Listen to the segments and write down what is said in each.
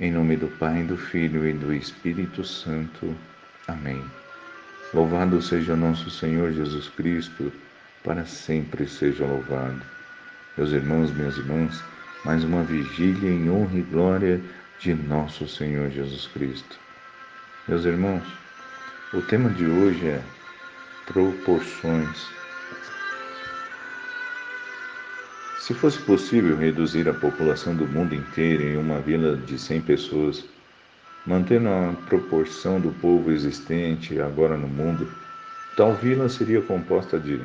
Em nome do Pai, do Filho e do Espírito Santo. Amém. Louvado seja nosso Senhor Jesus Cristo, para sempre seja louvado. Meus irmãos, minhas irmãs, mais uma vigília em honra e glória de nosso Senhor Jesus Cristo. Meus irmãos, o tema de hoje é proporções. Se fosse possível reduzir a população do mundo inteiro em uma vila de 100 pessoas, mantendo a proporção do povo existente agora no mundo, tal vila seria composta de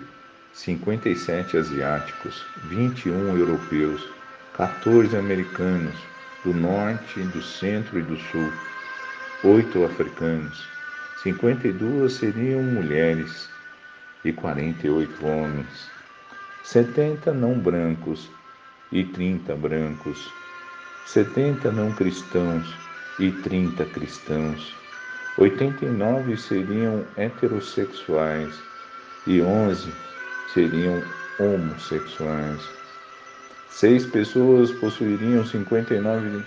57 asiáticos, 21 europeus, 14 americanos, do norte, do centro e do sul, 8 africanos, 52 seriam mulheres e 48 homens setenta não brancos e trinta brancos, setenta não cristãos e trinta cristãos, oitenta e nove seriam heterossexuais e onze seriam homossexuais. Seis pessoas possuiriam 59%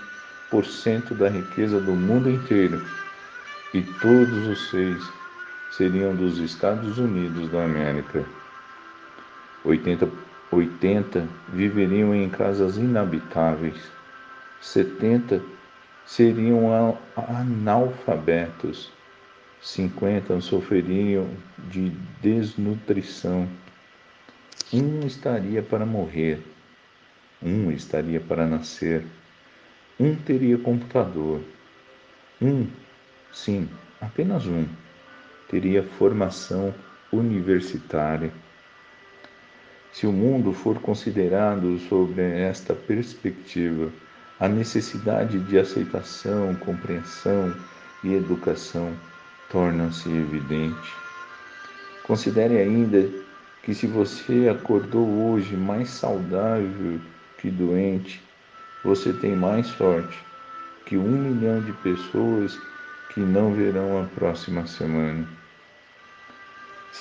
da riqueza do mundo inteiro e todos os seis seriam dos Estados Unidos da América. 80, 80 viveriam em casas inabitáveis, 70 seriam analfabetos, 50 sofreriam de desnutrição, um estaria para morrer, um estaria para nascer, um teria computador, um, sim, apenas um, teria formação universitária se o mundo for considerado sobre esta perspectiva, a necessidade de aceitação, compreensão e educação torna-se evidente. Considere ainda que se você acordou hoje mais saudável que doente, você tem mais sorte que um milhão de pessoas que não verão a próxima semana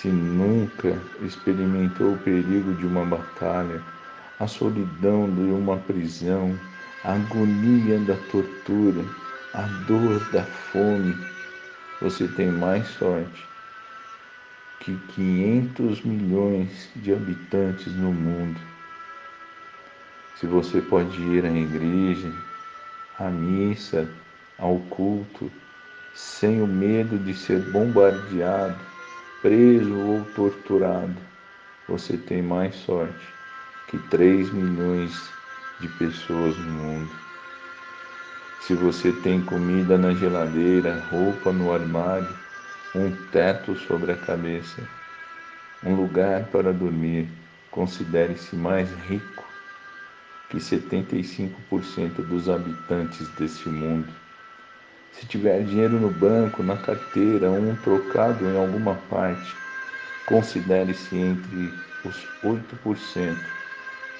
se nunca experimentou o perigo de uma batalha, a solidão de uma prisão, a agonia da tortura, a dor da fome, você tem mais sorte que 500 milhões de habitantes no mundo. Se você pode ir à igreja, à missa, ao culto, sem o medo de ser bombardeado, preso ou torturado, você tem mais sorte que 3 milhões de pessoas no mundo. Se você tem comida na geladeira, roupa no armário, um teto sobre a cabeça, um lugar para dormir, considere-se mais rico que 75% dos habitantes deste mundo. Se tiver dinheiro no banco, na carteira, um trocado em alguma parte, considere-se entre os 8%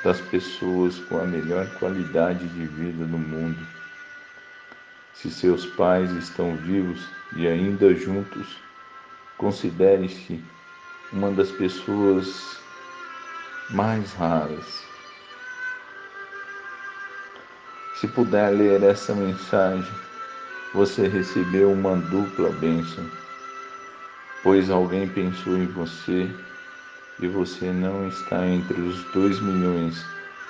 das pessoas com a melhor qualidade de vida no mundo. Se seus pais estão vivos e ainda juntos, considere-se uma das pessoas mais raras. Se puder ler essa mensagem, você recebeu uma dupla bênção, pois alguém pensou em você e você não está entre os dois milhões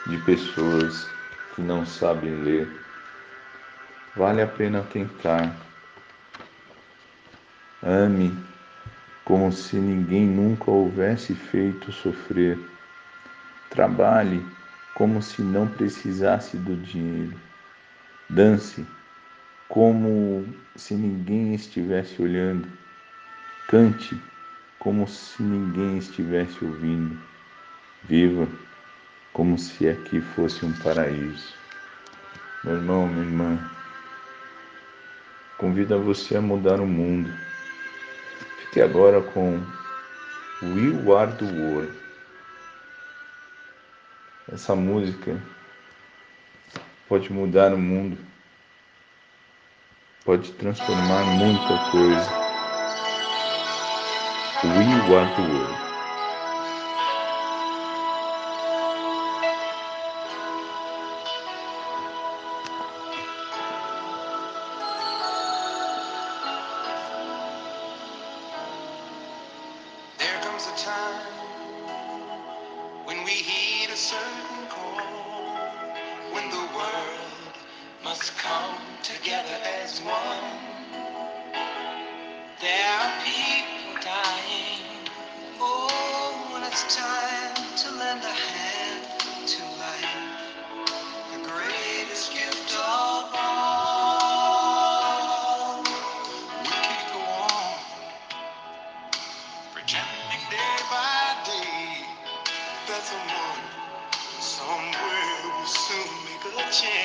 de pessoas que não sabem ler. Vale a pena tentar. Ame como se ninguém nunca houvesse feito sofrer. Trabalhe como se não precisasse do dinheiro. Dance como se ninguém estivesse olhando. Cante como se ninguém estivesse ouvindo. Viva como se aqui fosse um paraíso. Meu irmão, minha irmã, convido você a mudar o mundo. Fique agora com Will Are the World. Essa música pode mudar o mundo pode transformar muita coisa. We want the world. when we heed a certain call, when the world must come together as one. There are people dying. Oh, when it's time to lend a hand to life, the greatest gift of all. We could go on pretending day by day that someone somewhere will soon make a change.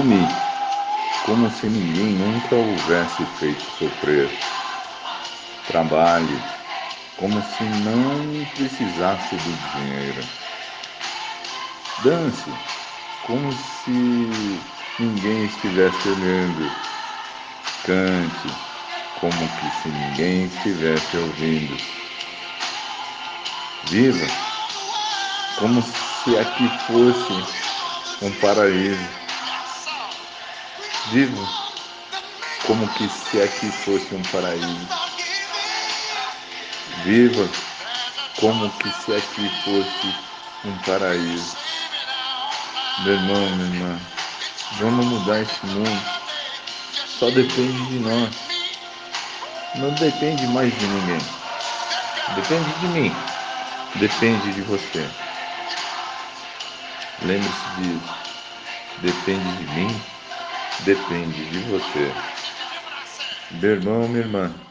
Ame como se ninguém nunca houvesse feito sofrer. Trabalhe como se não precisasse do dinheiro. Dance como se ninguém estivesse olhando. Cante como que se ninguém estivesse ouvindo. Viva como se aqui fosse um paraíso. Viva como que se aqui fosse um paraíso. Viva como que se aqui fosse um paraíso. Meu irmão, minha irmã, vamos mudar esse mundo. Só depende de nós. Não depende mais de ninguém. Depende de mim. Depende de você. Lembre-se disso. Depende de mim. Depende de você. Meu irmão, minha irmã,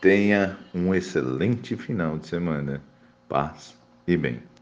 tenha um excelente final de semana. Paz e bem.